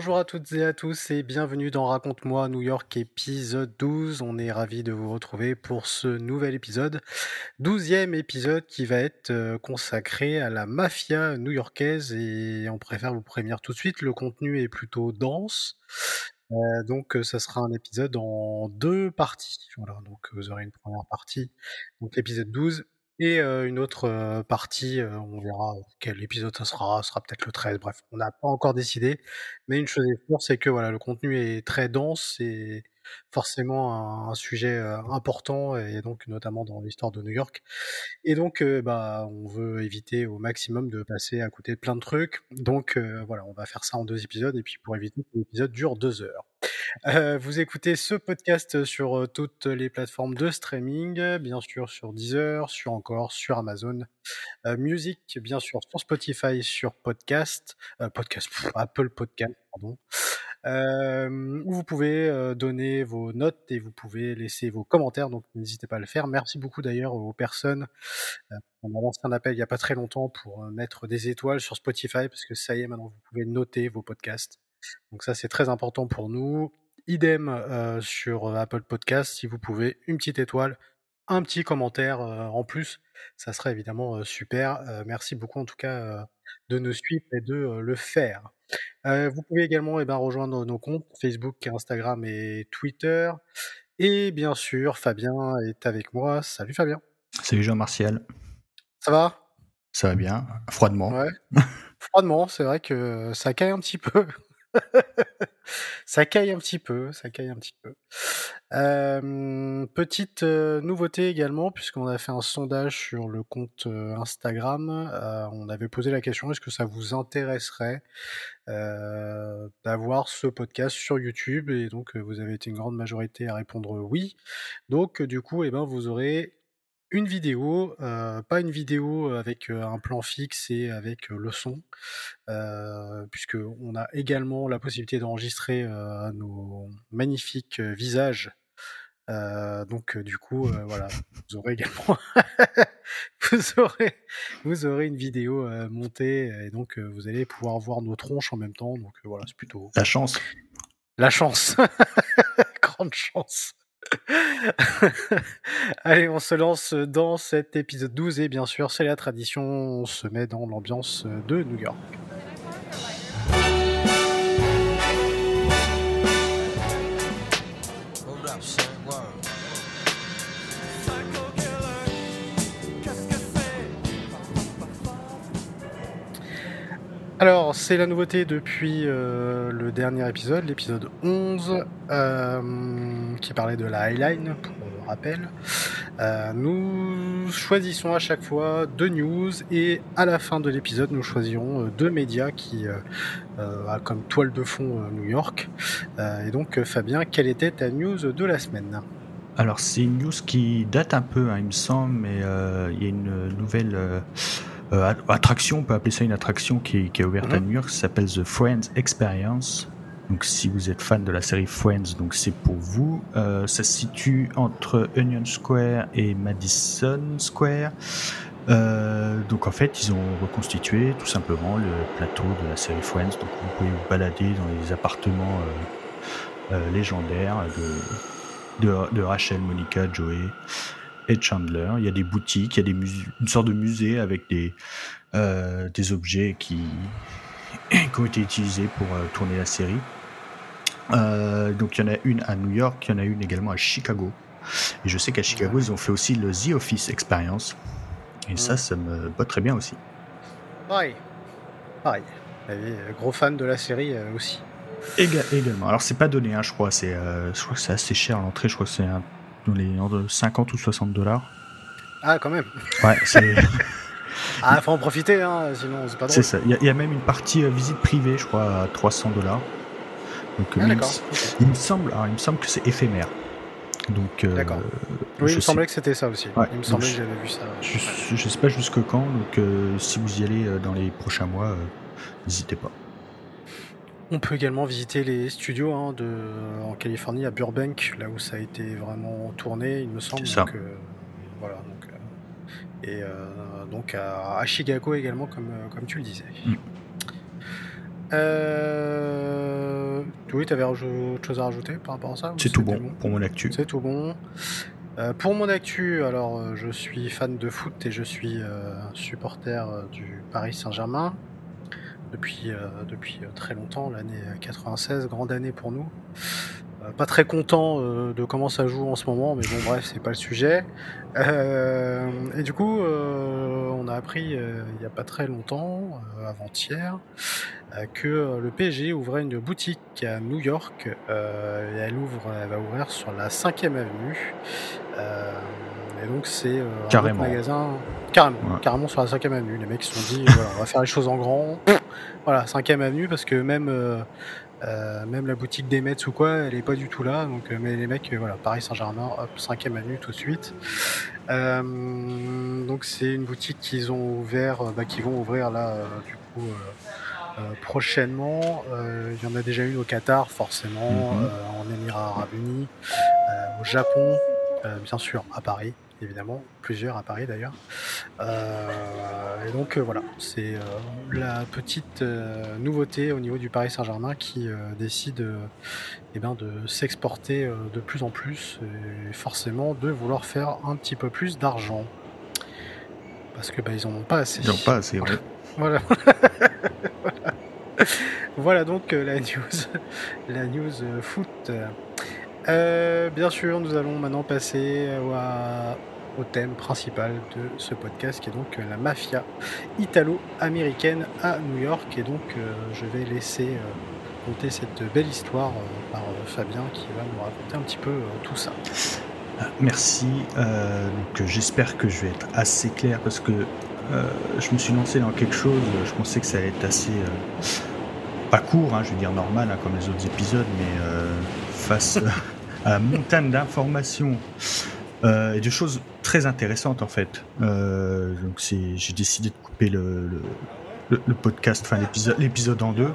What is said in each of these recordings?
Bonjour à toutes et à tous et bienvenue dans Raconte-moi New York épisode 12. On est ravis de vous retrouver pour ce nouvel épisode. Douzième épisode qui va être euh, consacré à la mafia new-yorkaise et on préfère vous prévenir tout de suite, le contenu est plutôt dense. Euh, donc euh, ça sera un épisode en deux parties. Voilà, donc vous aurez une première partie, donc l'épisode 12 et une autre partie, on verra quel épisode ça sera, sera peut-être le 13, bref, on n'a pas encore décidé. Mais une chose est sûre, c'est que voilà, le contenu est très dense, c'est forcément un, sujet important, et donc notamment dans l'histoire de New York. Et donc, bah, on veut éviter au maximum de passer à côté de plein de trucs. Donc voilà, on va faire ça en deux épisodes, et puis pour éviter que l'épisode dure deux heures. Euh, vous écoutez ce podcast sur toutes les plateformes de streaming, bien sûr sur Deezer, sur encore, sur Amazon Music, bien sûr sur Spotify, sur podcast, podcast Apple Podcast, pardon. où vous pouvez donner vos notes et vous pouvez laisser vos commentaires, donc n'hésitez pas à le faire. Merci beaucoup d'ailleurs aux personnes. on a lancé un appel il n'y a pas très longtemps pour mettre des étoiles sur Spotify, parce que ça y est, maintenant vous pouvez noter vos podcasts. Donc ça c'est très important pour nous. Idem euh, sur euh, Apple Podcast, si vous pouvez, une petite étoile, un petit commentaire euh, en plus, ça serait évidemment super. merci beaucoup en tout cas de nous suivre et de le faire. vous pouvez également eh ben, rejoindre nos comptes Facebook, Instagram et Twitter. Et bien sûr, Fabien est avec moi. Salut Fabien. Salut Jean-Martial. Ça va? Ça va bien, froidement. Ouais. Froidement, c'est vrai que ça caille un petit peu. ça caille un petit peu, ça caille un petit peu. petite nouveauté également, puisqu'on a fait un sondage sur le compte Instagram. on avait posé la question est-ce que ça vous intéresserait d'avoir ce podcast sur YouTube? Et donc, vous avez été une grande majorité à répondre oui. Donc, du coup, eh ben, vous aurez une vidéo, euh, pas une vidéo avec un plan fixe et avec le son, euh, puisque on a également la possibilité d'enregistrer nos magnifiques visages. donc du coup, voilà, vous aurez également, vous aurez, vous aurez une vidéo montée et donc vous allez pouvoir voir nos tronches en même temps. Donc voilà, c'est plutôt la chance. La chance, grande chance. Allez, on se lance dans cet épisode 12 et bien sûr, c'est la tradition, on se met dans l'ambiance de New York. Alors, c'est la nouveauté depuis euh, le dernier épisode, l'épisode 11, euh, qui parlait de la Highline, pour rappel. Euh, nous choisissons à chaque fois deux news et à la fin de l'épisode, nous choisirons deux médias qui a comme toile de fond New York. et donc, Fabien, quelle était ta news de la semaine? Alors, c'est une news qui date un peu, hein, il me semble, mais il y a une nouvelle euh, attraction, on peut appeler ça une attraction qui, est ouverte à mhm. New York, ça s'appelle The Friends Experience. Donc si vous êtes fan de la série Friends, donc c'est pour vous. Euh, ça se situe entre Union Square et Madison Square. Euh, donc en fait, ils ont reconstitué tout simplement le plateau de la série Friends. Donc vous pouvez vous balader dans les appartements légendaires de, de, de, Rachel, Monica, Joey et Chandler. Il y a des boutiques, il y a des une sorte de musée avec des, euh, des objets qui, qui, ont été utilisés pour euh, tourner la série. Euh, donc il y en a une à New York, il y en a une également à Chicago. Et je sais qu'à Chicago, ils ont fait aussi le The Office Experience. Et ça, ça me botte très bien aussi. Pareil. Pareil. Gros fan de la série aussi. également. Alors c'est pas donné, hein, je crois. C'est, je crois que c'est assez cher l'entrée. Je crois que c'est un dans les 50 ou 60 dollars. Ah, quand même. Ouais, c'est. ah, faut en profiter, hein, sinon c'est pas drôle. C'est ça. Il y, a même une partie euh, visite privée, je crois, à 300 dollars. Donc, ah, il, il, me semble, il me semble que c'est éphémère. Donc, euh, d'accord. Oui, il me semblait que c'était ça aussi. il me semblait que j'avais vu ça. Je, je, sais pas jusque quand, donc euh, si vous y allez dans les prochains mois, n'hésitez pas. On peut également visiter les studios hein, de, en Californie, à Burbank, là où ça a été vraiment tourné, il me semble. C'est ça. Donc, euh, voilà, donc, euh, et euh, donc à, à Chicago également, comme, comme tu le disais. Mm. Euh, oui, tu avais autre chose à rajouter par rapport à ça C'est tout bon pour mon actu? C'est tout bon. Euh, pour mon actu, alors je suis fan de foot et je suis supporter du Paris Saint-Germain depuis, euh, depuis euh, très longtemps, l'année 96, grande année pour nous. Euh, pas très content euh, de comment ça joue en ce moment, mais bon bref, c'est pas le sujet. Euh, et du coup, euh, on a appris euh, il y a pas très longtemps, euh, avant-hier, euh, que euh, le PSG ouvrait une boutique à New York euh, et elle ouvre, elle va ouvrir sur la 5e avenue. Et donc c'est euh, un magasin carrément, Ouais. carrément sur la 5e avenue. Les mecs se sont dit voilà, on va faire les choses en grand. Voilà, 5e avenue parce que même euh, euh, même la boutique des Mets ou quoi, elle est pas du tout là. Donc, mais les mecs, voilà, Paris Saint-Germain, hop, 5e avenue tout de suite. Euh, donc c'est une boutique qu'ils ont ouvert, bah, qui vont ouvrir là, euh, du coup, prochainement. Il y en a déjà une au Qatar, forcément, Mhm. euh, en Émirats Arabes Unis, au Japon, bien sûr, à Paris, évidemment, plusieurs à Paris d'ailleurs. Euh, et donc euh, voilà, c'est euh, la petite euh, nouveauté au niveau du Paris Saint-Germain qui euh, décide eh ben, de s'exporter euh, de plus en plus et forcément de vouloir faire un petit peu plus d'argent. Parce que bah, ils en ont pas assez. Ils n'ont pas assez. ouais. Voilà. voilà. Voilà donc euh, la news, la news foot. Euh, bien sûr, nous allons maintenant passer euh, au thème principal de ce podcast, qui est donc euh, la mafia italo-américaine à New York. Et donc, je vais laisser euh, compter cette belle histoire par Fabien, qui va nous raconter un petit peu tout ça. Ah, Merci. Donc, j'espère que je vais être assez clair parce que je me suis lancé dans quelque chose. Je pensais que ça allait être assez pas court, hein, je veux dire normal, hein, comme les autres épisodes, mais face à la montagne d'informations euh, et de choses très intéressantes en fait. Euh, donc c'est, j'ai décidé de couper le, le, le- le podcast, enfin l'épisode, l'épisode en deux.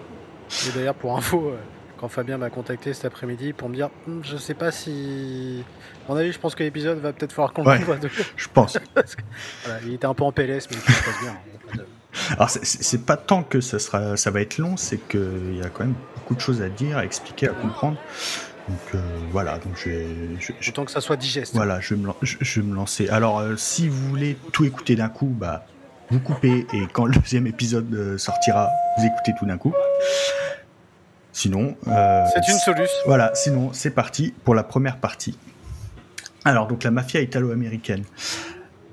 Et d'ailleurs, pour info, euh, quand Fabien m'a contacté cet après-midi pour me dire, Hum, je sais pas si. À mon avis, je pense que l'épisode va peut-être falloir qu'on Ouais. le voit de- Je pense. Voilà, il était un peu en PLS, mais tout se passe bien. hein, Alors c'est pas tant que ça sera, ça va être long, c'est qu'il y a quand même beaucoup de choses à dire, à expliquer, à comprendre. Donc euh, voilà, donc je vais, je- je- Autant que ça soit digeste. voilà, je vais me, lan- je, je vais me lancer. Alors euh, si vous voulez tout écouter d'un coup, bah vous coupez et quand le deuxième épisode euh, sortira, vous écoutez tout d'un coup. Sinon, euh, C'est une solution. voilà, sinon c'est parti pour la première partie. Alors donc la mafia italo-américaine.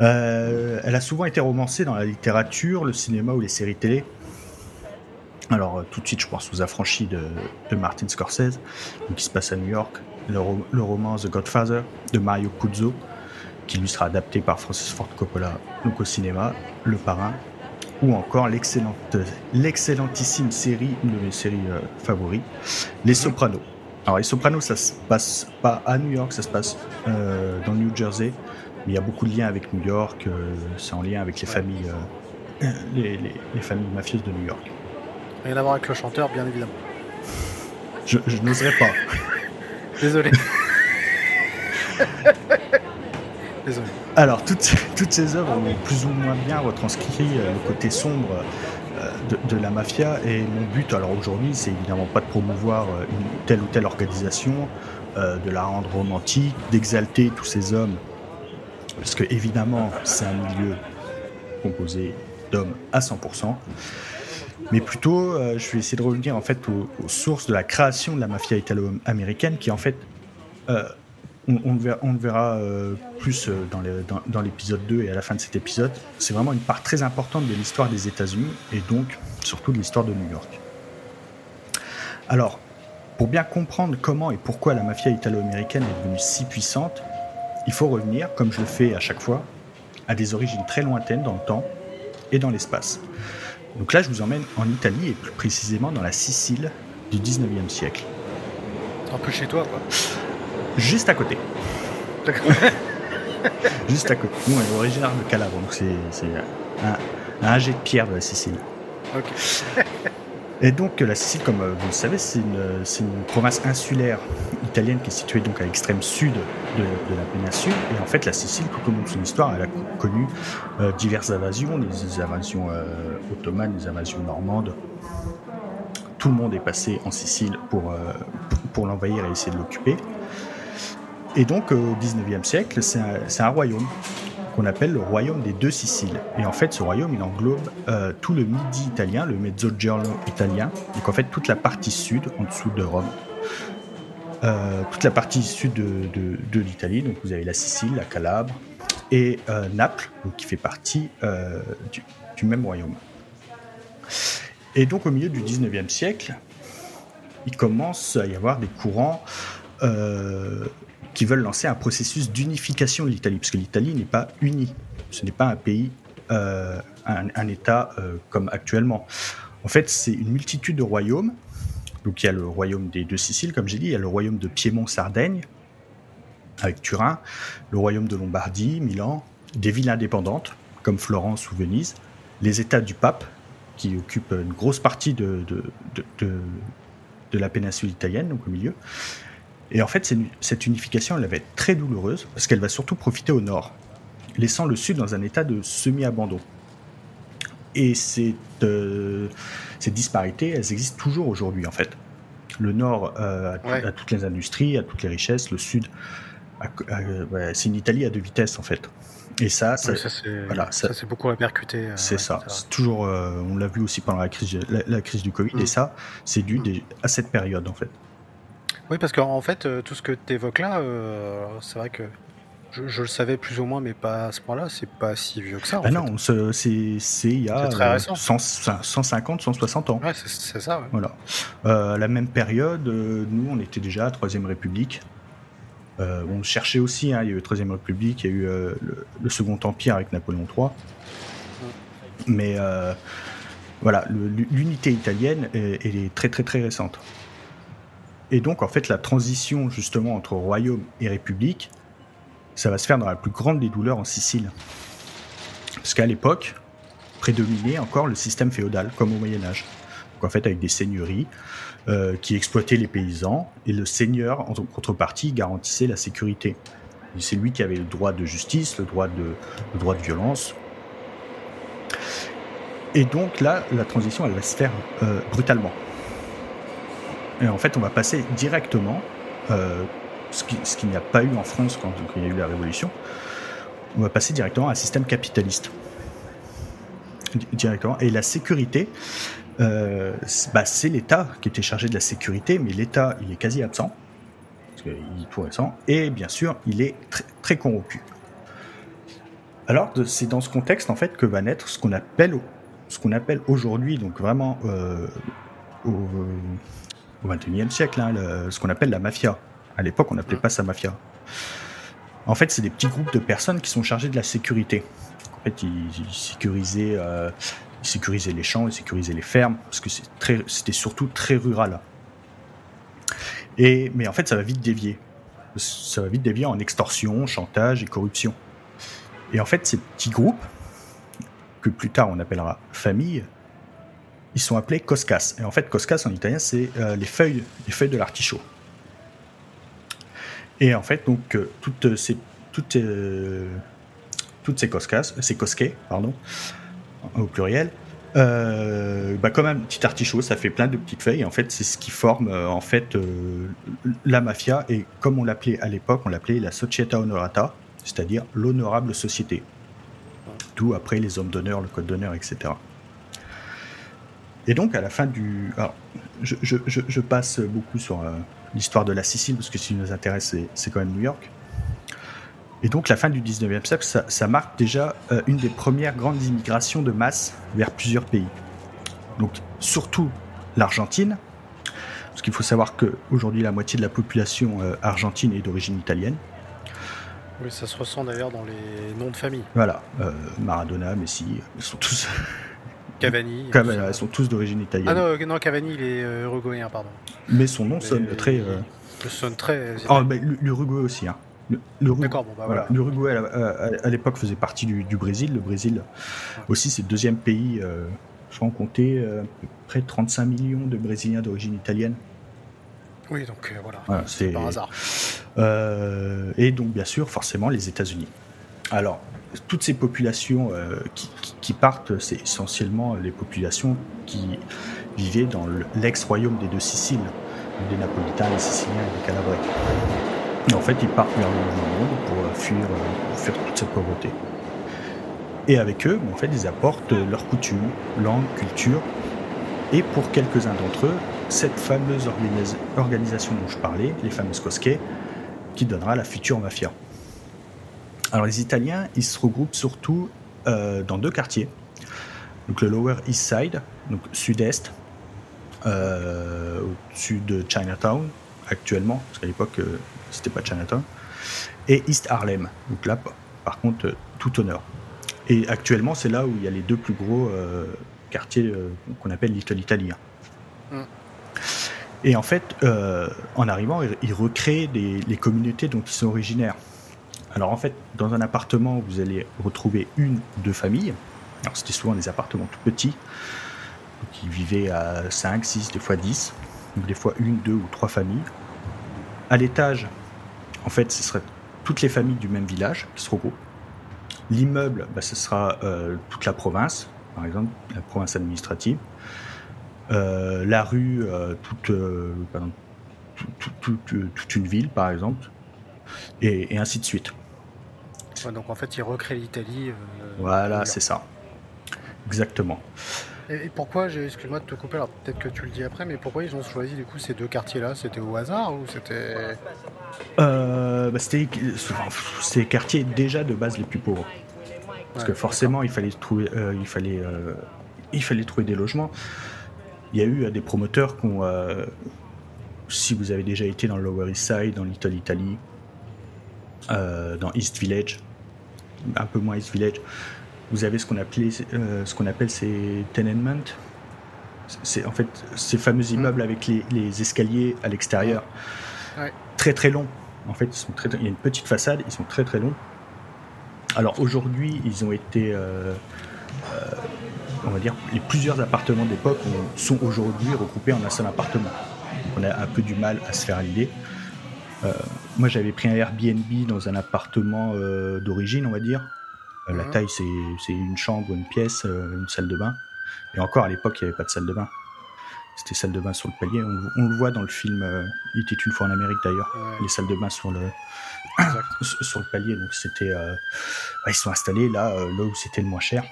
Elle a souvent été romancée dans la littérature, le cinéma ou les séries télé. Alors euh, tout de suite je pense aux affranchis de, de Martin Scorsese, qui se passe à New York, le, ro- le roman The Godfather de Mario Puzo, qui lui sera adapté par Francis Ford Coppola donc au cinéma, Le Parrain, ou encore l'excellentissime série, une de mes séries euh, favorites, Les Sopranos. Alors Les Sopranos, ça se passe pas à New York, ça se passe euh, dans New Jersey, mais il y a beaucoup de liens avec New York, euh, c'est en lien avec les familles, les, les- les familles mafieuses de New York. Rien à voir avec le chanteur, bien évidemment. Je, je n'oserais pas. Désolé. Désolé. Alors, toutes, toutes ces œuvres ont plus ou moins bien retranscrit euh, le côté sombre euh, de, de la mafia. Et mon but, alors aujourd'hui, c'est évidemment pas de promouvoir euh, une telle ou telle organisation, euh, de la rendre romantique, d'exalter tous ces hommes. Parce que, évidemment, c'est un milieu composé d'hommes à 100%. Mais plutôt, euh, je vais essayer de revenir en fait aux, sources de la création de la mafia italo-américaine, qui en fait euh, on, le verra, euh, plus dans l'épisode 2 et à la fin de cet épisode. C'est vraiment une part très importante de l'histoire des États-Unis et donc surtout de l'histoire de New York. Alors, pour bien comprendre comment et pourquoi la mafia italo-américaine est devenue si puissante, il faut revenir, comme je le fais à chaque fois, à des origines très lointaines dans le temps et dans l'espace. Donc là, je vous emmène en Italie et plus précisément dans la Sicile du 19e siècle, un peu chez toi, quoi. juste à côté. D'accord. Juste à côté. Nous, on est originaire de Calabre, donc c'est c'est un, un jet de pierre de la Sicile. ok. Et donc la Sicile, comme euh, vous le savez, c'est une, une, province insulaire italienne qui est située donc à l'extrême sud de, la péninsule. Et en fait, la Sicile, tout au long de son histoire, elle a connu euh, diverses invasions, les invasions euh, ottomanes, les invasions normandes. Tout le monde est passé en Sicile pour, pour, l'envahir et essayer de l'occuper. Et donc au 19e siècle, c'est un royaume qu'on appelle le royaume des deux Siciles. Et en fait, ce royaume, il englobe euh, tout le midi italien, le mezzogiorno italien, donc en fait toute la partie sud, en dessous de Rome. Euh, toute la partie sud de, l'Italie, donc vous avez la Sicile, la Calabre et euh, Naples, qui fait partie du, du, même royaume. Et donc au milieu du 19e siècle, il commence à y avoir des courants qui veulent lancer un processus d'unification de l'Italie, parce que l'Italie n'est pas unie. Ce n'est pas un pays, euh, un, État euh, comme actuellement. En fait, c'est une multitude de royaumes. Donc il y a le royaume des deux Siciles, comme j'ai dit, il y a le royaume de Piémont-Sardaigne, avec Turin, le royaume de Lombardie, Milan, des villes indépendantes, comme Florence ou Venise, les États du pape, qui occupent une grosse partie de, de, de, de la péninsule italienne, donc au milieu, et en fait, cette unification, elle va être très douloureuse parce qu'elle va surtout profiter au nord, laissant le sud dans un état de semi-abandon. Et euh, ces disparités, elles existent toujours aujourd'hui en fait. Le nord euh, a, toutes les industries, a toutes les richesses, le sud, c'est une Italie à deux vitesses en fait. Et ça, ça, c'est voilà, beaucoup répercuté. Euh, c'est ça. toujours, on l'a vu aussi pendant la crise, la, crise du Covid, et mm. ça, c'est dû mm. à cette période en fait. Oui, parce qu'en fait, euh, tout ce que tu évoques là, euh, c'est vrai que je, le savais plus ou moins, mais pas à ce point-là, c'est pas si vieux que ça. Ah non, c'est il y a 150, 160 ans. Ouais, c'est ça. Voilà. Euh, à la même période, nous, on était déjà à Troisième République. on cherchait aussi, hein, il y a eu la Troisième République, il y a eu le, Second Empire avec Napoléon III. Mais voilà, l'unité italienne, elle est très très très récente. Et donc, en fait, la transition justement entre royaume et république, ça va se faire dans la plus grande des douleurs en Sicile. Parce qu'à l'époque, prédominait encore le système féodal, comme au Moyen Âge. Donc, en fait, avec des seigneuries euh, qui exploitaient les paysans, et le seigneur, en contrepartie, garantissait la sécurité. C'est lui qui avait le droit de justice, le droit de, le droit de violence. Et donc là, la transition, elle va se faire euh, brutalement. Et en fait, on va passer directement, euh, ce qu'il n'y a pas eu en France quand, il y a eu la Révolution, on va passer directement à un système capitaliste. Directement. Et la sécurité, euh, bah, c'est l'État qui était chargé de la sécurité, mais l'État, il est quasi absent, parce qu'il est tout récent, et bien sûr, il est très, très corrompu. Alors, c'est dans ce contexte, en fait, que va naître ce qu'on appelle, appelle aujourd'hui, donc vraiment, euh, au, au XXIe siècle, hein, ce qu'on appelle la mafia. À l'époque, on n'appelait pas ça mafia. En fait, c'est des petits groupes de personnes qui sont chargés de la sécurité. En fait, ils, sécurisaient, euh, les champs, ils sécurisaient les fermes, parce que c'était surtout très rural. Et, mais en fait, ça va vite dévier. Ça va vite dévier en extorsion, chantage et corruption. Et en fait, ces petits groupes, que plus tard on appellera famille, ils sont appelés coscas. Et en fait, coscas en italien, c'est euh, les feuilles, les feuilles de l'artichaut. Et en fait, donc euh, toutes ces toutes, euh, toutes ces coscas, ces cosquets, pardon, au pluriel, bah, comme un petit artichaut, ça fait plein de petites feuilles. En fait, c'est ce qui forme en fait la mafia. Et comme on l'appelait à l'époque, on l'appelait la società honorata, c'est-à-dire l'honorable société. D'où après les hommes d'honneur, le code d'honneur, etc. Et donc, à la fin du. Alors, je, je, je, passe beaucoup sur euh, l'histoire de la Sicile, parce que ce qui nous intéresse, c'est quand même New York. Et donc, la fin du 19e siècle, ça, ça marque déjà euh, une des premières grandes immigrations de masse vers plusieurs pays. Donc, surtout l'Argentine, parce qu'il faut savoir qu'aujourd'hui, la moitié de la population euh, argentine est d'origine italienne. Oui, ça se ressent d'ailleurs dans les noms de famille. Voilà, Maradona, Messi, ils sont tous Cavani. Cavani elles sont tous d'origine italienne. Ah non, non, Cavani, il est euh, uruguayen, pardon. Mais son nom sonne très. Euh... sonne très. Ah, l'Uruguay aussi. Hein. D'accord, bon, bah voilà. L'Uruguay à, l'époque faisait partie du, Brésil. Le Brésil aussi, c'est le deuxième pays. Euh, Je crois qu'on comptait près de 35 millions de Brésiliens d'origine italienne. Oui, donc voilà, c'est par hasard. et donc, bien sûr, forcément, les États-Unis. Alors, toutes ces populations qui, partent, c'est essentiellement les populations qui vivaient dans l'ex-royaume des deux Siciles, des Napolitains, des Siciliens et des Calabrais. Et en fait, ils partent vers le monde pour euh, fuir, euh, fuir toute cette pauvreté. Et avec eux, en fait, ils apportent leurs coutumes, langue, culture, et pour quelques-uns d'entre eux, cette fameuse organisation dont je parlais, les fameuses Cosquets, qui donnera la future mafia. Alors les Italiens, ils se regroupent surtout euh, dans deux quartiers. Donc le Lower East Side, donc sud-est, au-dessus de Chinatown actuellement, parce qu'à l'époque c'était pas Chinatown, et East Harlem. Donc là, par contre, euh, tout honneur. Et actuellement, c'est là où il y a les deux plus gros euh, quartiers euh, qu'on appelle Little Italy. Mm. Et en fait, en arrivant, ils recréent les communautés dont ils sont originaires. Alors en fait, dans un appartement, vous allez retrouver une deux familles. Alors c'était souvent des appartements tout petits, qui vivaient à 5, 6, des fois 10, donc des fois une, deux ou trois familles. À l'étage, en fait, ce serait toutes les familles du même village qui se regroupent. L'immeuble, bah, ce sera euh, toute la province, par exemple, la province administrative. Euh, la rue, euh, toute, toute, une ville, par exemple, et, ainsi de suite. Donc en fait, ils recréent l'Italie. voilà, c'est ça. Exactement. Et pourquoi, excuse-moi de te couper, alors peut-être que tu le dis après, mais pourquoi ils ont choisi du coup ces deux quartiers-là? C'était au hasard ou c'était euh, bah, C'était ces quartiers déjà de base les plus pauvres. Parce que forcément, il fallait trouver, euh, il fallait, euh, il fallait trouver des logements. Il y a eu des promoteurs qui ont, si vous avez déjà été dans le Lower East Side, dans Little Italy, dans East Village, un peu moins East Village, vous avez ce qu'on euh, ce qu'on appelle ces tenements. C'est en fait ces fameux mm. immeubles avec les, escaliers à l'extérieur, très très longs. En fait, ils sont très, il y a une petite façade, ils sont très très longs. Alors aujourd'hui, ils ont été, euh, euh, on va dire, les plusieurs appartements d'époque sont aujourd'hui regroupés en un seul appartement. on a un peu du mal à se faire l'idée. Moi, j'avais pris un Airbnb dans un appartement d'origine, on va dire, euh, la mhm. taille, c'est une chambre, une pièce, euh, une salle de bain. Et encore, à l'époque, il n'y avait pas de salle de bain. C'était salle de bain sur le palier. On, le voit dans le film euh, Il était une fois en Amérique d'ailleurs. Les salles de bain sur le, sur le palier. Donc c'était. ils sont installés là, là où c'était le moins cher.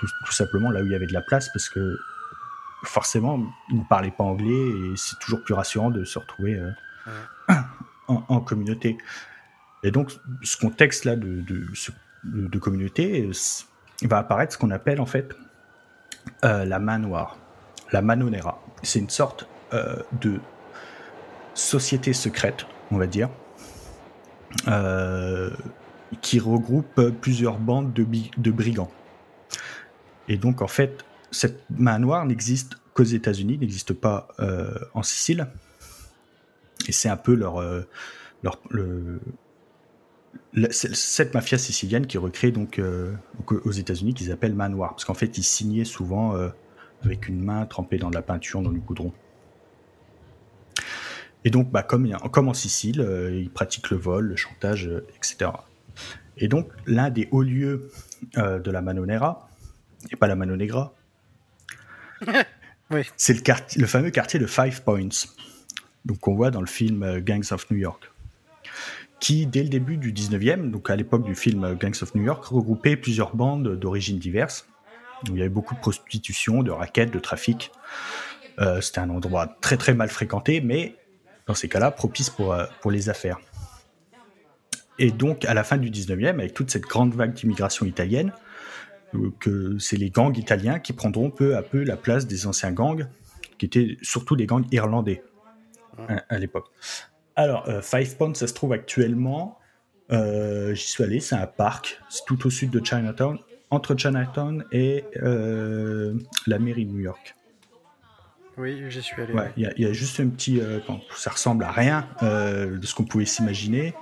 Tout, simplement là où il y avait de la place parce que forcément, ils ne parlaient pas anglais et c'est toujours plus rassurant de se retrouver en, communauté. Et donc, ce contexte-là de, communauté, il va apparaître ce qu'on appelle en fait euh, la main la manonera. C'est une sorte euh, de société secrète, on va dire, euh, qui regroupe plusieurs bandes de, de, brigands. Et donc en fait, cette main n'existe qu'aux États-Unis, n'existe pas en Sicile. Et c'est un peu leur, leur le, cette mafia sicilienne qui recrée donc, euh, aux États-Unis qu'ils appellent main noire, parce qu'en fait ils signaient souvent euh, avec une main trempée dans de la peinture, dans du goudron. Et donc, bah, comme, comme en Sicile, euh, ils pratiquent le vol, le chantage, etc. Et donc, l'un des hauts lieux de la Manonera, et pas la Manonegra, c'est le, le fameux quartier de Five Points, donc qu'on voit dans le film Gangs of New York qui, dès le début du 19e, donc à l'époque du film Gangs of New York, regroupait plusieurs bandes d'origines diverses. il y avait beaucoup de prostitution, de raquettes, de trafic. Euh, c'était un endroit très très mal fréquenté, mais dans ces cas-là, propice pour, euh, les affaires. Et donc, à la fin du 19e, avec toute cette grande vague d'immigration italienne, euh, que c'est les gangs italiens qui prendront peu à peu la place des anciens gangs, qui étaient surtout des gangs irlandais à l'époque. Alors, euh, Five Points, ça se trouve actuellement. Euh, j'y suis allé, c'est un parc, c'est tout au sud de Chinatown, entre Chinatown et euh, la mairie de New York. Oui, j'y suis allé. Il y, a juste un petit. ça ressemble à rien de ce qu'on pouvait s'imaginer.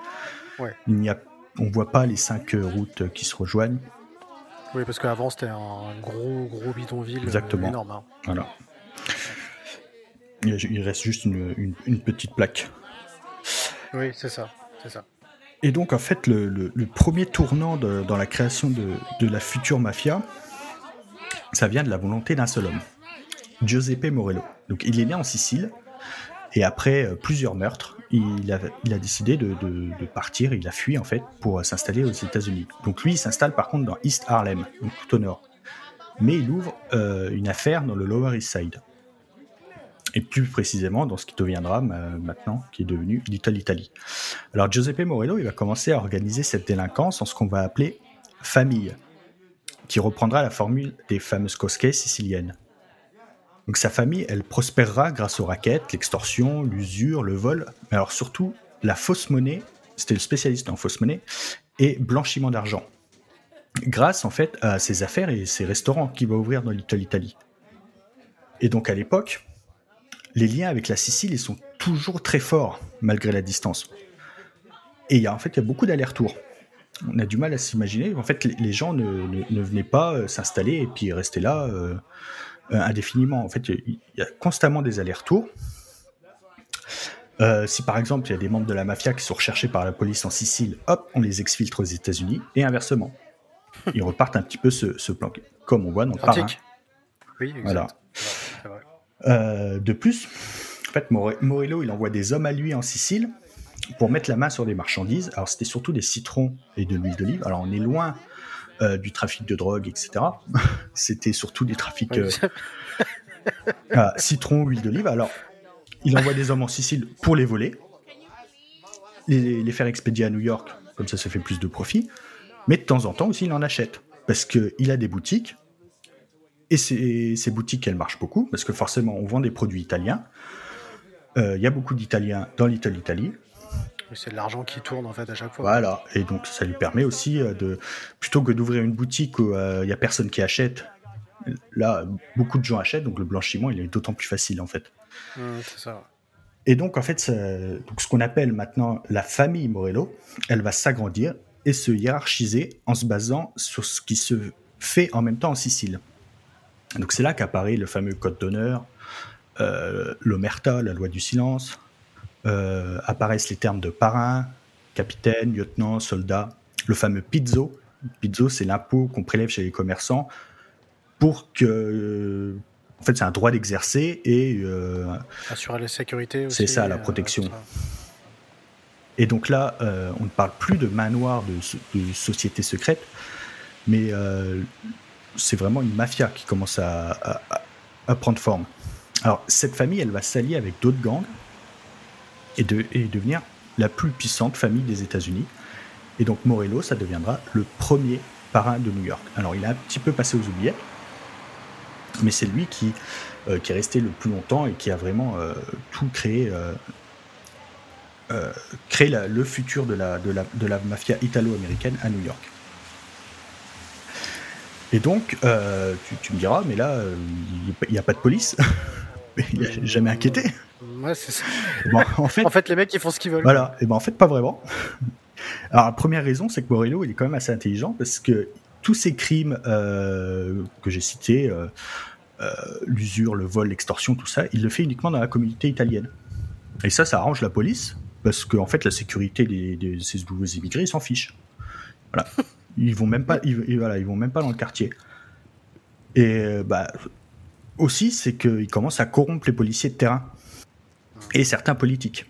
Ouais. Il a, on voit pas les cinq routes qui se rejoignent. Oui, parce qu'avant c'était un gros gros bidonville Exactement. énorme. Hein. Voilà. Il reste juste une, une, petite plaque. Oui, c'est ça, c'est ça. Et donc en fait le, le, premier tournant dans la création de, de la future mafia, ça vient de la volonté d'un seul homme, Giuseppe Morello. Donc il est né en Sicile et après euh, plusieurs meurtres, il a, il a décidé de, de, partir, il a fui en fait pour s'installer aux États-Unis. Donc lui, il s'installe par contre dans East Harlem, donc tout au nord. Mais il ouvre euh, une affaire dans le Lower East Side. Et plus précisément dans ce qui deviendra maintenant, qui est devenu Little Italy. Alors Giuseppe Morello, il va commencer à organiser cette délinquance en ce qu'on va appeler famille, qui reprendra la formule des fameuses cosquets siciliennes. Donc sa famille, elle prospérera grâce aux raquettes, l'extorsion, l'usure, le vol, mais alors surtout la fausse monnaie, c'était le spécialiste en fausse monnaie, et blanchiment d'argent. Grâce en fait à ses affaires et ses restaurants qu'il va ouvrir dans Little Italy. Et donc à l'époque, les liens avec la Sicile, ils sont toujours très forts malgré la distance. Et il y a, en fait, il y a beaucoup d'allers-retours. On a du mal à s'imaginer. En fait, les gens ne, venaient pas euh, s'installer et puis rester là euh, euh, indéfiniment. En fait, il y a constamment des allers-retours. Euh, si par exemple il y a des membres de la mafia qui sont recherchés par la police en Sicile, hop, on les exfiltre aux États-Unis et inversement. Ils repartent un petit peu se, planquer, comme on voit dans le. Oui, exact. Voilà. Euh, de plus, en fait, Morello il envoie des hommes à lui en Sicile pour mettre la main sur des marchandises. Alors c'était surtout des citrons et de l'huile d'olive. Alors on est loin euh, du trafic de drogue, etc. C'était surtout des trafics euh, citron, huile d'olive. Alors, il envoie des hommes en Sicile pour les voler, les, faire expédier à New York, comme ça, ça fait plus de profit. Mais de temps en temps aussi, il en achète parce qu'il a des boutiques et ces, ces, boutiques, elles marchent beaucoup parce que forcément, on vend des produits italiens. Euh, il y a beaucoup d'Italiens dans Little Italy. C'est de l'argent qui tourne en fait à chaque fois. Voilà, et donc ça lui permet aussi euh, de, plutôt que d'ouvrir une boutique où il euh, n'y a personne qui achète, là beaucoup de gens achètent, donc le blanchiment il est d'autant plus facile en fait. Mmh, c'est ça. Et donc en fait, donc, ce qu'on appelle maintenant la famille Morello, elle va s'agrandir et se hiérarchiser en se basant sur ce qui se fait en même temps en Sicile. Donc c'est là qu'apparaît le fameux code d'honneur, euh, l'omerta, la loi du silence, euh, apparaissent les termes de parrain, capitaine, lieutenant, soldat, le fameux pizzo. Pizzo, c'est l'impôt qu'on prélève chez les commerçants pour que. En fait, c'est un droit d'exercer et. Euh, Assurer la sécurité aussi. C'est ça, la protection. et donc là, on ne parle plus de manoir de, de société secrète, mais c'est vraiment une mafia qui commence à, prendre forme. Alors, cette famille, elle va s'allier avec d'autres gangs et, de, devenir la plus puissante famille des États-Unis. Et donc Morello, ça deviendra le premier parrain de New York. Alors il a un petit peu passé aux oubliettes, mais c'est lui qui, euh, qui est resté le plus longtemps et qui a vraiment euh, tout créé, euh, créé le futur de la, de la, de la mafia italo-américaine à New York. Et donc, tu, me diras, mais là, il n'y a, pas de police. il n'a jamais inquiété. Ouais, c'est ça. en, fait, en fait, les mecs, ils font ce qu'ils veulent. Voilà, et ben en fait, pas vraiment. Alors, la première raison, c'est que Morello, il est quand même assez intelligent parce que tous ces crimes euh, que j'ai cités, euh, euh, l'usure, le vol, l'extorsion, tout ça, il le fait uniquement dans la communauté italienne. Et ça, ça arrange la police parce qu'en en fait, la sécurité de ces nouveaux immigrés, ils s'en fichent. Voilà. Ils vont même pas, ils, voilà, ils vont même pas dans le quartier. Et bah, aussi, c'est qu'il commence à corrompre les policiers de terrain et certains politiques.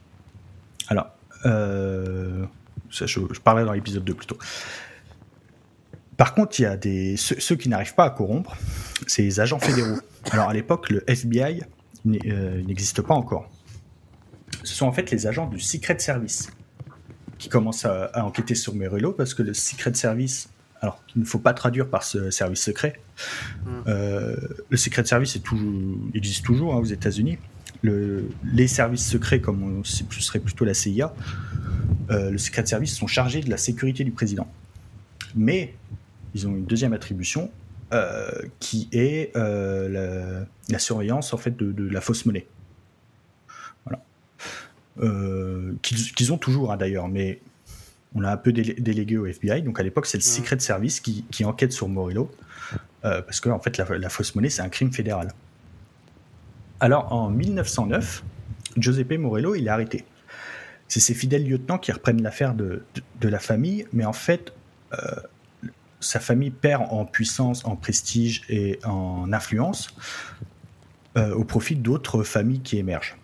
Alors, euh, je, parlais dans l'épisode 2 plutôt. Par contre, il y a des, ceux, qui n'arrivent pas à corrompre, c'est les agents fédéraux. Alors à l'époque, le FBI euh, n'existe pas encore. Ce sont en fait les agents du Secret Service qui commencent à, enquêter sur Merello parce que le Secret Service, alors qu'il ne faut pas traduire par ce service secret, mm. euh, le Secret Service est existe toujours hein, aux États-Unis les services secrets, comme ce serait plutôt la CIA, euh, le Secret Service sont chargés de la sécurité du président. Mais ils ont une deuxième attribution euh, qui est la, surveillance en fait de, la fausse monnaie. Voilà. qu'ils ont toujours hein, d'ailleurs, mais On l'a un peu délégué au FBI. Donc à l'époque, c'est le. Secret Service qui, qui enquête sur Morello. parce que en fait, la, fausse monnaie, c'est un crime fédéral. Alors en 1909, Giuseppe Morello, il est arrêté. C'est ses fidèles lieutenants qui reprennent l'affaire de, de, la famille, mais en fait, sa famille perd en puissance, en prestige et en influence euh, au profit d'autres familles qui émergent.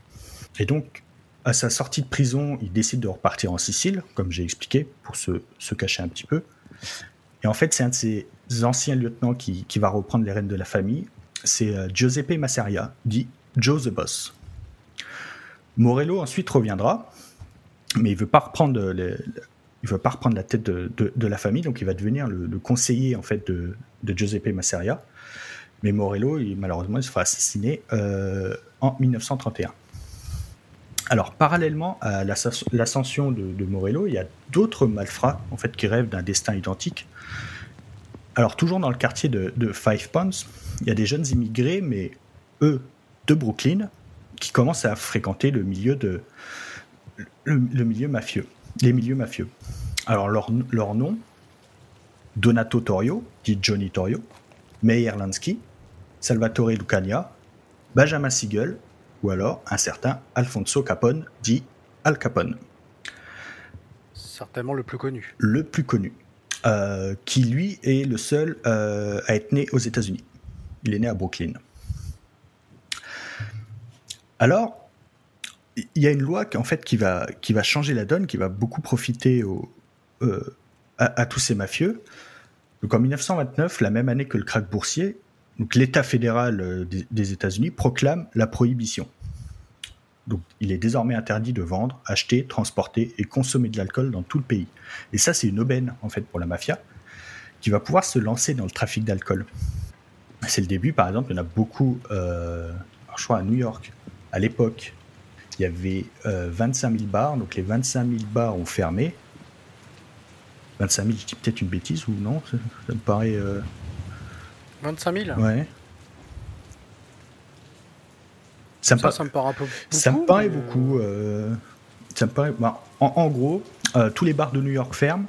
Et donc, à sa sortie de prison, il décide de repartir en Sicile, comme j'ai expliqué, pour se, cacher un petit peu. Et en fait, c'est un de ses anciens lieutenants qui, va reprendre les rênes de la famille. C'est euh, Giuseppe Masseria, dit Joe the Boss. Morello ensuite reviendra, mais il veut veut pas reprendre la tête de, la famille, donc il va devenir le, conseiller en fait de, Giuseppe Masseria. Mais Morello, malheureusement, il se fera assassiner euh, en 1931. Alors, parallèlement à l'ascension de, Morello, il y a d'autres malfrats en fait qui rêvent d'un destin identique. Alors, toujours dans le quartier de, Five Ponds, il y a des jeunes immigrés, mais eux, de Brooklyn, qui commencent à fréquenter le milieu mafieux les milieux mafieux. Alors leur, leur nom, Donato Torio, dit Johnny Torio, Meyer Lansky, Salvatore Lucania, Benjamin Siegel, ou alors un certain Alfonso Capone, dit Al Capone. Certainement le plus connu. Le plus connu. Euh, qui lui est le seul euh, à être né aux États-Unis. Il est né à Brooklyn. Alors, il y a une loi qui, en fait, qui, va, qui va changer la donne, qui va beaucoup profiter au, euh, à, tous ces mafieux. Donc en 1929, la même année que le krach boursier, donc l'État fédéral euh, des, États-Unis proclame la prohibition. Donc il est désormais interdit de vendre, acheter, transporter et consommer de l'alcool dans tout le pays. Et ça, c'est une aubaine en fait pour la mafia qui va pouvoir se lancer dans le trafic d'alcool. C'est le début, par exemple, il y en a beaucoup, euh, je crois à New York, à l'époque, il y avait 25 euh, 000 bars, donc les 25 000 bars ont fermé. 25 000, je dis peut-être une bêtise ou non ça, me paraît. 25 euh, 000 Ouais. Ça, me, ça me paraît un peu beaucoup. Ça me paraît beaucoup. Euh, ça me paraît. Bah, en, gros, tous les bars de New York ferment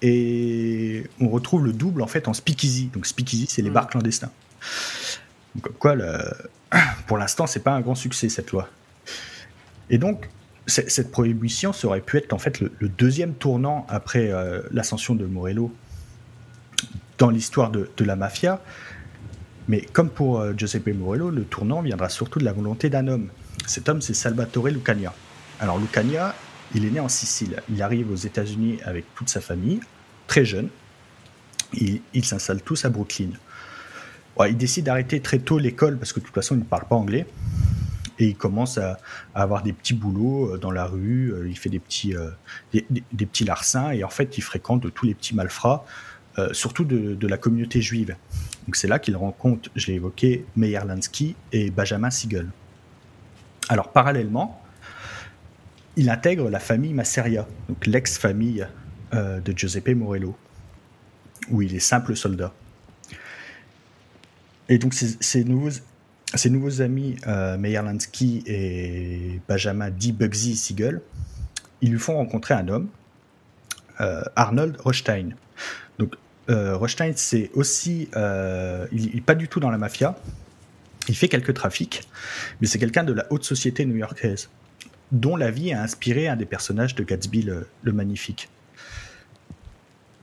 et on retrouve le double en fait en speakeasy. Donc speakeasy, c'est les hmm. bars clandestins. Donc, quoi, pour l'instant, c'est pas un grand succès cette loi. Et donc, cette prohibition serait pu être en fait le, deuxième tournant après euh, l'ascension de Morello dans l'histoire de, la mafia. Mais comme pour euh, Giuseppe Morello, le tournant viendra surtout de la volonté d'un homme. Cet homme, c'est Salvatore Lucania. Alors Lucania, il est né en Sicile. Il arrive aux États-Unis avec toute sa famille, très jeune. Ils il s'installent tous à Brooklyn. il décide d'arrêter très tôt l'école parce que de toute façon, il ne parle pas anglais et il commence à, avoir des petits boulots euh, dans la rue, euh, il fait des petits, euh, des, petits larcins et en fait il fréquente tous les petits malfrats, surtout de, la communauté juive. C'est là qu'il rencontre, je l'ai évoqué, Meyer Lansky et Benjamin Siegel. Alors parallèlement, il intègre la famille Masseria, donc l'ex-famille de Giuseppe Morello, où il est simple soldat. Et donc ces nouveaux, ses nouveaux amis euh, Meyer Lansky et Benjamin D. Bugsy Siegel, ils lui font rencontrer un homme, euh, Arnold Rothstein. Euh, Rothstein, c'est aussi, euh, il n'est pas du tout dans la mafia, il fait quelques trafics, mais c'est quelqu'un de la haute société new-yorkaise, dont la vie a inspiré un des personnages de Gatsby le, le Magnifique.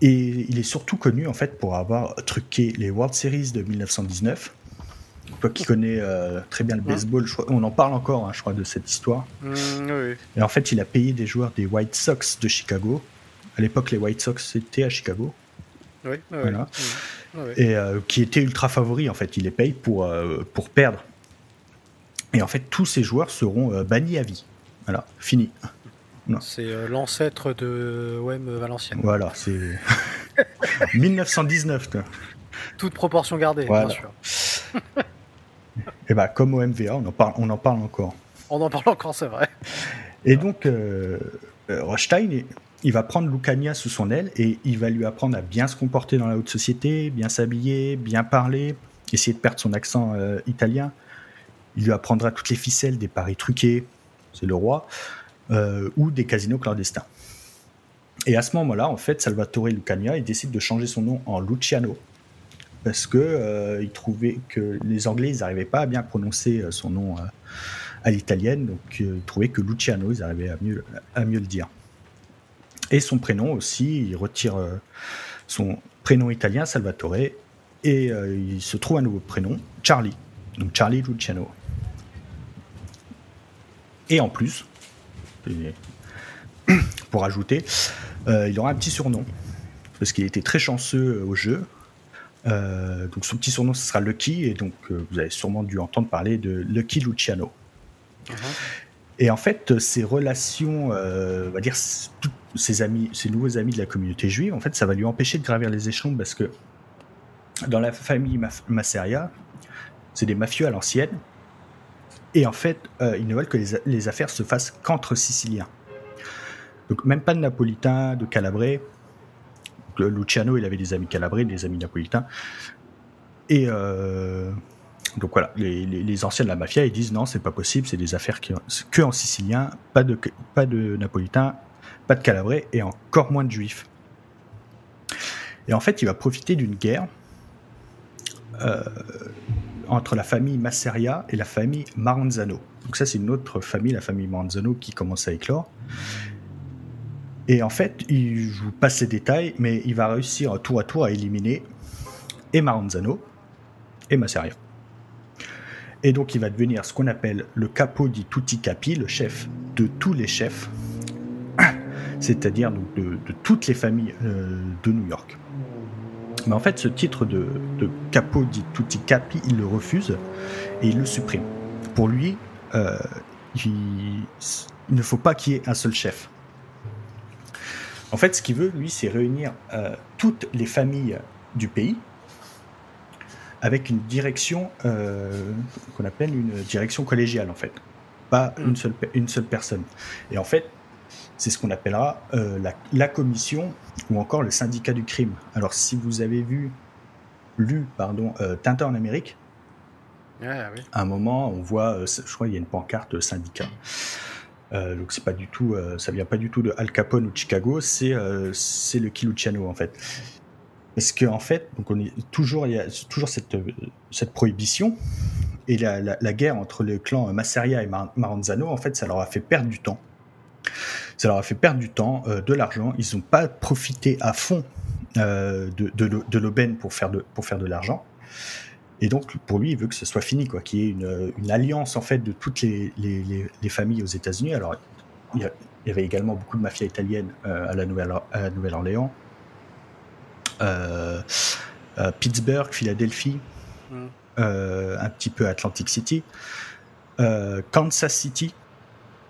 Et il est surtout connu en fait pour avoir truqué les World Series de 1919 toi qui connais euh, très bien le baseball, on en parle encore, hein, je crois, de cette histoire. Mmh, oui. Et en fait, il a payé des joueurs des White Sox de Chicago. À l'époque, les White Sox c'était à Chicago. Oui, voilà. Et euh, qui étaient ultra favoris, en fait. Il les paye pour, euh, pour perdre. Et en fait, tous ces joueurs seront bannis à vie. Voilà, fini. C'est l'ancêtre de OM Valenciennes. Voilà, c'est 1919. Toute proportion gardée, bien sûr. Et eh bah, ben, comme au MVA, on en parle, on en parle encore. On en parle encore, c'est vrai. Et donc, euh, euh Rothstein, il va prendre Lucania sous son aile et il va lui apprendre à bien se comporter dans la haute société, bien s'habiller, bien parler, essayer de perdre son accent euh, italien. Il lui apprendra toutes les ficelles des paris truqués, c'est le roi, euh, ou des casinos clandestins. Et à ce moment-là, en fait, Salvatore Lucania, il décide de changer son nom en Luciano parce que euh, il trouvait que les Anglais, ils n'arrivaient pas à bien prononcer son nom à l'italienne, donc il trouvait que Luciano, ils arrivaient à mieux, à mieux le dire. Et son prénom aussi, il retire son prénom italien, Salvatore, et il se trouve un nouveau prénom, Charlie. Donc Charlie Luciano. Et en plus, pour ajouter, il aura un petit surnom, parce qu'il était très chanceux au jeu. Euh, donc son petit surnom, ce sera Lucky, et donc euh, vous avez sûrement dû entendre parler de Lucky Luciano. Uh-huh. Et en fait, ces relations, euh, on va dire, ses amis, ses nouveaux amis de la communauté juive, en fait, ça va lui empêcher de gravir les échelons parce que dans la famille Masseria, c'est des mafieux à l'ancienne, et en fait, ils ne veulent que les, affaires se fassent qu'entre Siciliens. Donc même pas de Napolitains, de Calabrais, Luciano, il avait des amis calabrés, des amis napolitains. Et euh, donc voilà, les, anciens de la mafia, ils disent non, c'est pas possible, c'est des affaires que en sicilien, pas de, pas de napolitains, pas de calabrais et encore moins de juifs. Et en fait, il va profiter d'une guerre euh, entre la famille Masseria et la famille Maranzano. Donc ça, c'est une autre famille, la famille Maranzano, qui commence à éclore. Et en fait, il, je vous passe les détails, mais il va réussir tour à tour à éliminer et Maranzano et Masseria. Et donc il va devenir ce qu'on appelle le capo di tutti capi, le chef de tous les chefs, c'est-à-dire de, toutes les familles euh, de New York. Mais en fait, ce titre de, capo di tutti capi, il le refuse et il le supprime. Pour lui, euh, il ne faut pas qu'il y ait un seul chef. En fait, ce qu'il veut, lui, c'est réunir euh, toutes les familles du pays avec une direction euh, qu'on appelle une direction collégiale, en fait. Pas mm. une, seule, une seule personne. Et en fait, c'est ce qu'on appellera euh, la, commission ou encore le syndicat du crime. Alors, si vous avez vu, lu, pardon, Tintin en Amérique, à un moment, on voit, je crois, il y a une pancarte syndicat. Euh, donc c'est pas du tout, euh, ça vient pas du tout de Al Capone ou de Chicago, c'est euh, c'est le Kiluciano en fait. Parce qu'en en fait, donc on est toujours il y a toujours cette cette prohibition et la, la, guerre entre le clan Masseria et Maranzano en fait ça leur a fait perdre du temps. Ça leur a fait perdre du temps, de l'argent. Ils n'ont pas profité à fond de, de, l'aubaine pour faire de pour faire de l'argent. Et donc, pour lui, il veut que ce soit fini, quoi, qu'il y ait une, une, alliance en fait de toutes les, les, les, familles aux États-Unis. Alors, il y, avait également beaucoup de mafia italienne euh, à la Nouvelle-Orléans, euh, Pittsburgh, Philadelphie, mm. euh, un petit peu Atlantic City, Kansas City.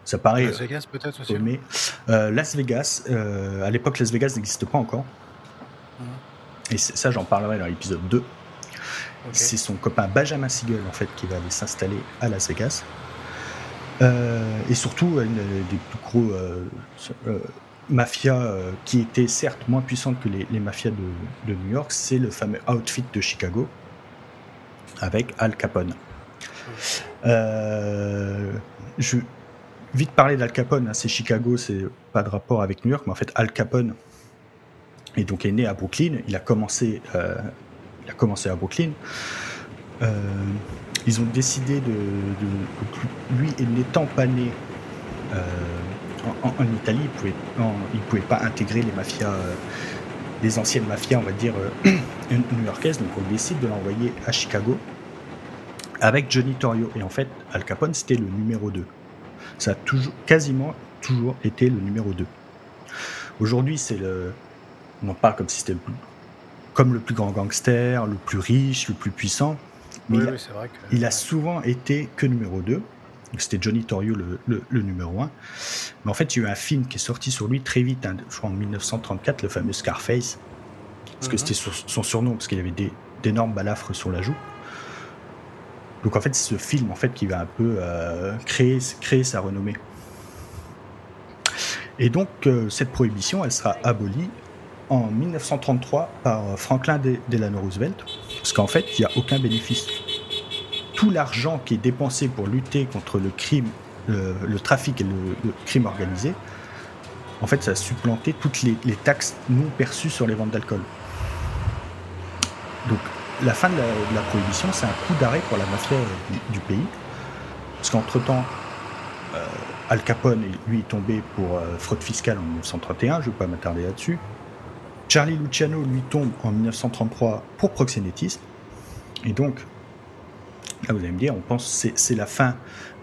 Ça paraît. Las Vegas peut-être aussi. Mais Las Vegas, à l'époque, Las Vegas n'existe pas encore. Mm. Et ça, j'en parlerai dans l'épisode 2. C'est son copain Benjamin Siegel en fait qui va aller s'installer à Las Vegas. Euh, et surtout, une des plus gros euh, euh, mafias qui étaient certes moins puissantes que les, mafias de, New York, c'est le fameux outfit de Chicago avec Al Capone. je vite parler d'Al Capone, hein, c'est Chicago, c'est pas de rapport avec New York, mais en fait Al Capone est donc est né à Brooklyn. Il a commencé il a commencé à Brooklyn. Euh, ils ont décidé de, lui n'étant pas né euh, en, Italie, il pouvait, il pouvait pas intégrer les mafias, euh, les anciennes mafias, on va dire new-yorkaises. Donc on décide de l'envoyer à Chicago avec Johnny Torrio. Et en fait, Al Capone c'était le numéro 2. Ça a toujours, quasiment toujours été le numéro 2. Aujourd'hui, c'est le, on en parle comme si c'était le comme le plus grand gangster, le plus riche, le plus puissant. Mais il, a, souvent été que numéro 2. C'était Johnny Torrio le, numéro 1. Mais en fait, il y a eu un film qui est sorti sur lui très vite, hein, je crois en 1934, le fameux Scarface. Parce que mhm. c'était son surnom, parce qu'il avait d'énormes balafres sur la joue. Donc en fait, c'est ce film en fait, qui va un peu euh, créer, créer sa renommée. Et donc, euh, cette prohibition, elle sera abolie en 1933 par Franklin Delano Roosevelt, parce qu'en fait, il n'y a aucun bénéfice. Tout l'argent qui est dépensé pour lutter contre le crime, le, trafic et le, crime organisé en fait, ça a supplanté toutes les, taxes non perçues sur les ventes d'alcool. Donc, la fin de la, prohibition, c'est un coup d'arrêt pour la mafia du, pays. Parce qu'entre-temps, euh, Al Capone, lui, est tombé pour euh, fraude fiscale en 1931, je ne vais pas m'attarder là-dessus. Charlie Luciano, lui, tombe en 1933 pour proxénétisme. Et donc, vous allez me dire, on pense que c'est la fin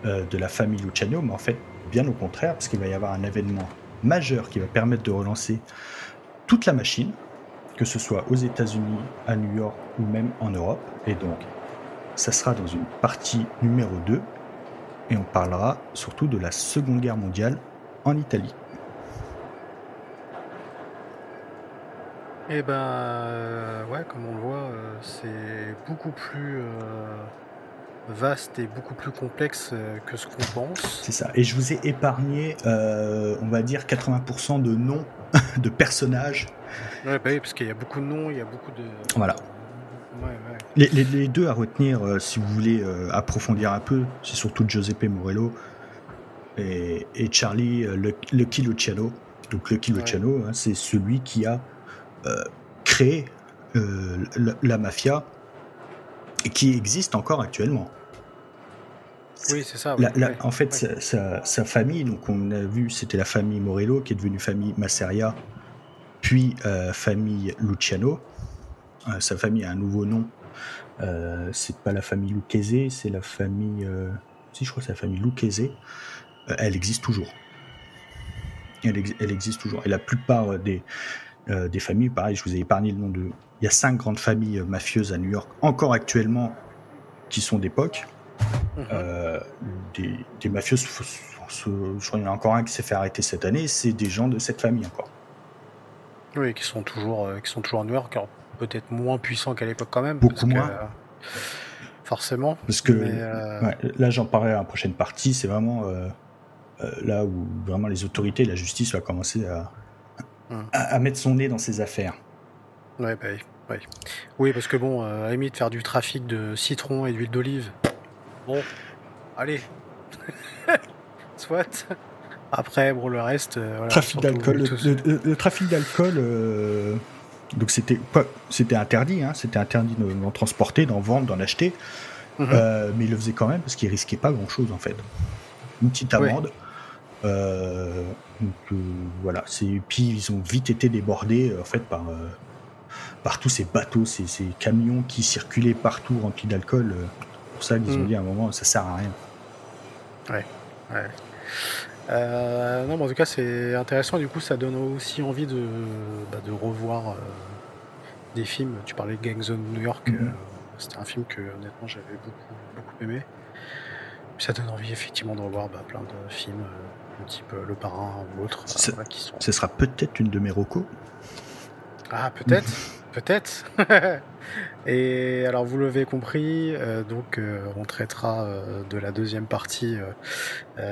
euh, de la famille Luciano, mais en fait, bien au contraire, parce qu'il va y avoir un événement majeur qui va permettre de relancer toute la machine, que ce soit aux États-Unis, à New York ou même en Europe. Et donc, ça sera dans une partie numéro 2, et on parlera surtout de la Seconde Guerre mondiale en Italie. Eh ben, euh, ouais, comme on le voit, euh, c'est beaucoup plus vaste et beaucoup plus complexe que ce qu'on pense. C'est ça. Et je vous ai épargné, on va dire, 80% de noms de personnages. Ouais, bah oui, parce qu'il y a beaucoup de noms, il y a beaucoup de. Voilà. Les, deux à retenir, si vous voulez approfondir un peu, c'est surtout Giuseppe Morello et, Charlie Lucky Luciano. Donc Lucky Luciano, hein, c'est celui qui a euh, euh, la, mafia qui existe encore actuellement. Oui, c'est ça. En fait, sa, famille, donc on a vu, c'était la famille Morello qui est devenue famille Masseria, puis euh, famille Luciano. sa famille a un nouveau nom. c'est pas la famille Lucchese, c'est la famille. si je crois que c'est la famille Lucchese. elle existe toujours. Elle, elle, existe toujours. Et la plupart des, euh, des familles. Pareil, je vous ai épargné le nom de. Il y a cinq grandes familles euh, mafieuses à New York, encore actuellement, qui sont d'époque. Mhm. Euh, des, des mafieuses, je crois qu'il y en a encore un qui s'est fait arrêter cette année, c'est des gens de cette famille encore. Oui, qui sont toujours, qui sont toujours à New York, peut-être moins puissants qu'à l'époque quand même. Beaucoup moins. forcément. Parce que là, j'en parlerai à la prochaine partie, c'est vraiment là où vraiment les autorités, la justice va commencer à, à, mettre son nez dans ses affaires. Ouais, bah, oui. oui, parce que bon, euh, à de faire du trafic de citron et d'huile d'olive. Bon, allez. Soit. Après, bon, le reste. Euh, trafic d'alcool. Le, trafic d'alcool. Euh, donc c'était c'était interdit, hein, c'était interdit d'en transporter, d'en vendre, d'en acheter. Mhm. Euh, mais il le faisait quand même parce qu'il risquait pas grand chose en fait. Une petite amende. Euh, donc euh, voilà, c'est puis ils ont vite été débordés en fait par par tous ces bateaux, ces, ces, camions qui circulaient partout remplis d'alcool. pour ça, ils ont mm. dit à un moment, ça sert à rien. Ouais, ouais. Euh, non, mais en tout cas, c'est intéressant. Du coup, ça donne aussi envie de, bah, de revoir des films. Tu parlais de Gang Zone New York. Mm-hmm. C'était un film que, honnêtement, j'avais beaucoup, beaucoup aimé. Ça donne envie, effectivement, de revoir bah, plein de films type euh, Le Parrain ou autre. Euh, ce sera peut-être une de mes recos. Ah, peut-être, peut-être. Et alors vous l'avez compris, euh, donc on traitera de la deuxième partie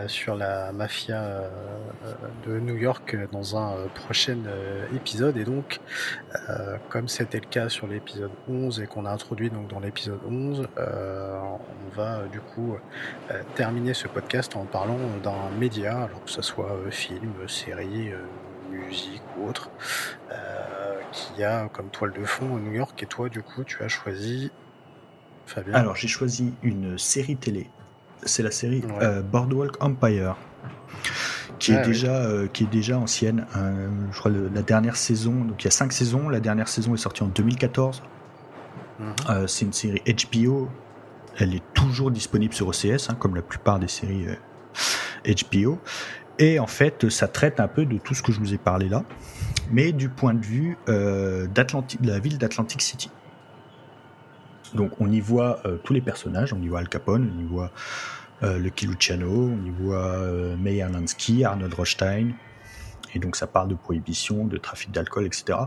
sur la mafia de New York dans un prochain épisode. Et donc, comme c'était le cas sur l'épisode 11 et qu'on a introduit donc dans l'épisode 11, on va du coup terminer ce podcast en parlant d'un média, alors que ce soit film, série, musique ou autre qui a comme toile de fond New York. Et toi, du coup, tu as choisi Fabien Alors, j'ai choisi une série télé. C'est la série euh, Boardwalk Empire. Qui, est ah déjà, euh, qui est déjà ancienne. Euh, je crois la dernière saison, donc il y a cinq saisons. La dernière saison est sortie en 2014. Mhm. c'est une série HBO. Elle est toujours disponible sur OCS, hein, comme la plupart des séries HBO. Et en fait, ça traite un peu de tout ce que je vous ai parlé là mais du point de vue euh, de la ville d'Atlantic City. Donc on y voit euh, tous les personnages, on y voit Al Capone, on y voit euh, Lucky Luciano, on y voit Meyer Lansky, Arnold Rothstein, et donc ça parle de prohibition, de trafic d'alcool, etc.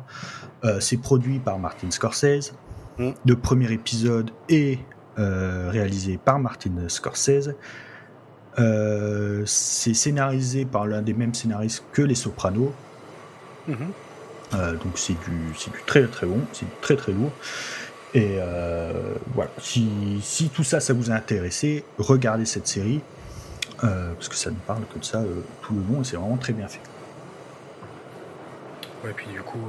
c'est produit par Martin Scorsese. Mm. Le premier épisode est réalisé par Martin Scorsese. c'est scénarisé par l'un des mêmes scénaristes que Les Sopranos, Euh, donc c'est du, du, très très bon, c'est très très lourd. Et euh, voilà, si, si, tout ça, ça vous a intéressé, regardez cette série, euh, parce que ça nous parle comme ça tout le long, et c'est vraiment très bien fait. Ouais, puis du coup,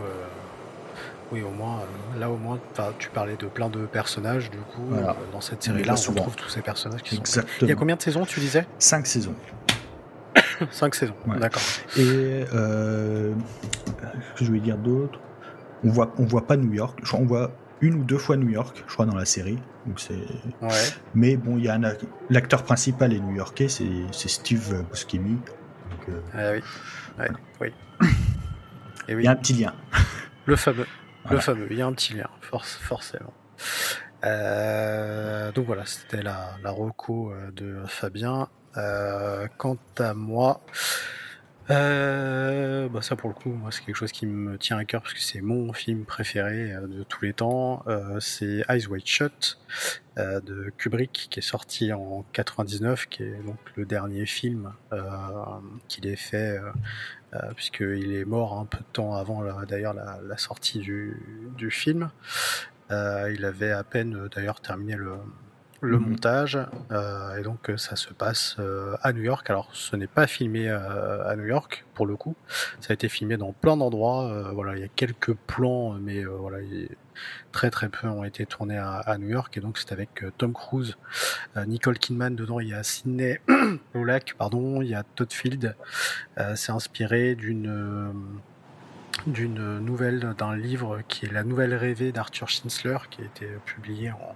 oui, au moins, là au moins, tu parlais de plein de personnages, du coup, dans cette série-là, on retrouve tous ces personnages qui Exactement. sont. Il y a combien de saisons, tu disais? Cinq saisons. Cinq saisons, d'accord. Et que je vais dire d'autre? On voit, on voit pas New York. On voit une ou deux fois New York, je crois, dans la série. Donc c'est. Ouais. Mais bon, il y a l'acteur principal est new-yorkais, c'est Steve Buscemi. Euh, ah oui. oui. Et oui. Il y a un petit lien. Le fameux. Le fameux. Il y a un petit lien, forcément. Euh, donc voilà, c'était la, la reco euh, de Fabien. Euh, quant à moi, euh, bah ça pour le coup, moi c'est quelque chose qui me tient à cœur parce que c'est mon film préféré euh, de tous les temps. Euh, c'est Eyes Wide Shut euh, de Kubrick qui est sorti en 99, qui est donc le dernier film qu'il ait fait puisqu'il est mort un peu de temps avant d'ailleurs la, la, sortie du, du film. il avait à peine d'ailleurs terminé le, le montage. Euh, et donc euh, ça se passe euh, à New York. Alors ce n'est pas filmé à New York pour le coup. Ça a été filmé dans plein d'endroits. voilà, il y a quelques plans, mais voilà, très très peu ont été tournés à, New York. Et donc c'est avec Tom Cruise, Nicole Kidman dedans. Il y a Sidney Lolac, pardon. Il y a Todd Field. c'est inspiré d'une d'une nouvelle, d'un livre qui est La Nouvelle rêvée d'Arthur Schnitzler, qui a été publié en,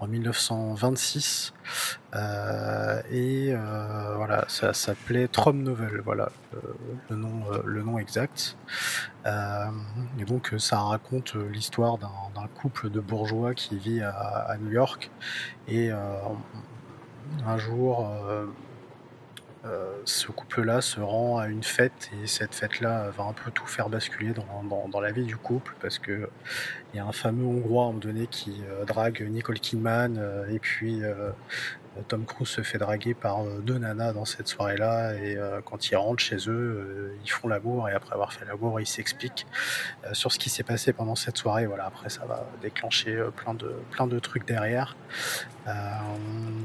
en 1926. Euh, et euh, voilà, ça s'appelait Trom Novel, voilà le, nom, euh, le nom exact. et donc ça raconte l'histoire d'un couple de bourgeois qui vit à, à New York. Et un jour euh, ce couple-là se rend à une fête et cette fête-là va un peu tout faire basculer dans, dans, la vie du couple parce que il y a un fameux Hongrois à un moment donné qui euh, drague Nicole Kidman euh, et puis Tom Cruise se fait draguer par deux nanas dans cette soirée-là et quand ils rentrent chez eux, ils font l'amour et après avoir fait l'amour, ils s'expliquent sur ce qui s'est passé pendant cette soirée. Voilà, après ça va déclencher plein de plein de trucs derrière.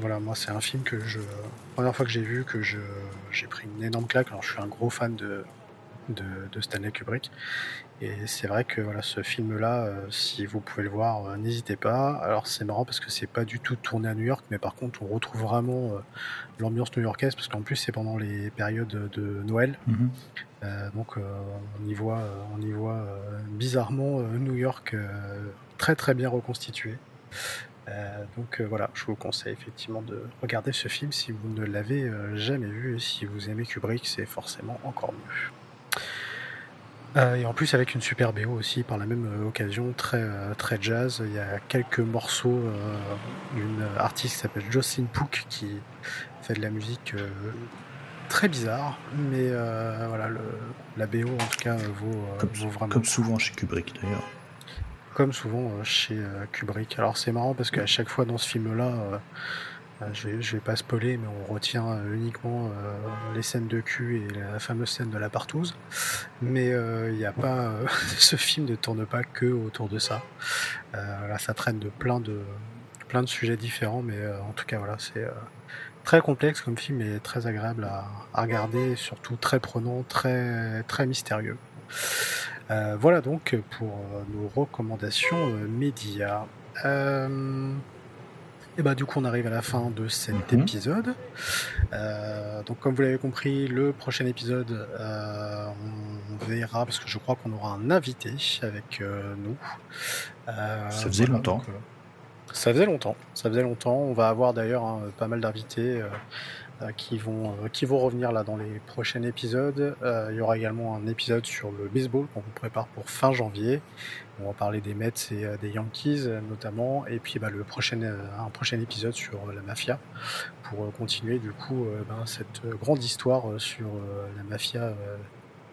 voilà, moi c'est un film que je première fois que j'ai vu que je j'ai pris une énorme claque. Alors je suis un gros fan de de, Stanley Kubrick. Et c'est vrai que voilà, ce film-là, euh, si vous pouvez le voir, euh, n'hésitez pas. Alors c'est marrant parce que c'est pas du tout tourné à New York, mais par contre on retrouve vraiment euh, l'ambiance new-yorkaise parce qu'en plus c'est pendant les périodes de Noël. Mhm. donc on y voit, on y voit bizarrement New York très très bien reconstitué. donc voilà, je vous conseille effectivement de regarder ce film si vous ne l'avez jamais vu et si vous aimez Kubrick, c'est forcément encore mieux. Euh, et en plus avec une super BO aussi par la même euh, occasion, très, euh, très jazz. Il y a quelques morceaux d'une artiste qui s'appelle Jocelyn Pook qui fait de la musique très bizarre, mais voilà, le, la BO en tout cas vaut, comme, vraiment. Comme souvent chez Kubrick d'ailleurs. Comme souvent chez Kubrick. Alors c'est marrant parce qu'à chaque fois dans ce film-là, je vais, vais pas spoiler, mais on retient euh, uniquement euh, les scènes de cul et la fameuse scène de la partouze. Mais il n'y a pas, ce film ne tourne pas que autour de ça. là, ça traîne de plein de plein de sujets différents, mais en tout cas, voilà, c'est très complexe comme film et très agréable à, à regarder, surtout très prenant, très très mystérieux. voilà donc pour nos recommandations médias. Et bah du coup on arrive à la fin de cet mhm. épisode. Euh, donc comme vous l'avez compris, le prochain épisode, euh, on verra parce que je crois qu'on aura un invité avec euh, nous. ça faisait longtemps. ça faisait longtemps. Ça faisait longtemps. On va avoir d'ailleurs hein, pas mal d'invités. Qui vont qui vont revenir là dans les prochains épisodes. il y aura également un épisode sur le baseball qu'on vous prépare pour fin janvier. On va parler des Mets et euh, des Yankees euh, notamment, et puis bah, le prochain, euh, un prochain épisode sur la mafia pour continuer du coup ben, cette grande histoire sur la mafia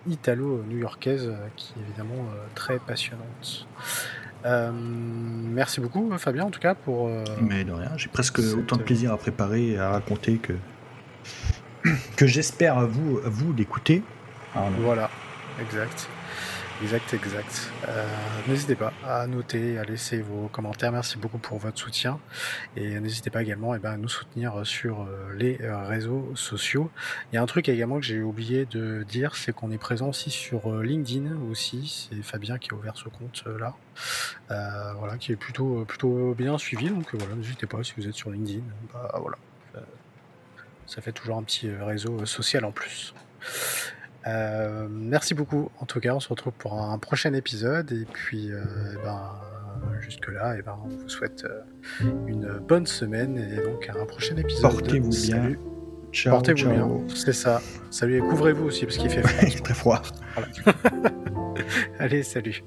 italo-new-yorkaise qui est évidemment très passionnante. merci beaucoup Fabien en tout cas pour... Mais de rien, j'ai presque autant de plaisir à préparer et à raconter que, que j'espère à vous, à vous d'écouter. Voilà, exact. Exact, exact. Euh, n'hésitez pas à noter, à laisser vos commentaires. Merci beaucoup pour votre soutien. Et n'hésitez pas également eh ben, à nous soutenir sur euh, les euh, réseaux sociaux. Il y a un truc également que j'ai oublié de dire, c'est qu'on est présent aussi sur LinkedIn aussi. C'est Fabien qui a ouvert ce compte là. voilà, qui est plutôt, plutôt bien suivi. Donc voilà, n'hésitez pas si vous êtes sur LinkedIn. Bah, voilà. Ça fait toujours un petit réseau social en plus. Euh, merci beaucoup. En tout cas, on se retrouve pour un prochain épisode. Et puis, euh, eh ben, jusque-là, et eh ben, on vous souhaite euh, une bonne semaine et donc un prochain épisode. Portez-vous bien. Portez-vous bien. C'est ça. Salut et couvrez-vous aussi parce qu'il fait froid. très froid. Allez, salut.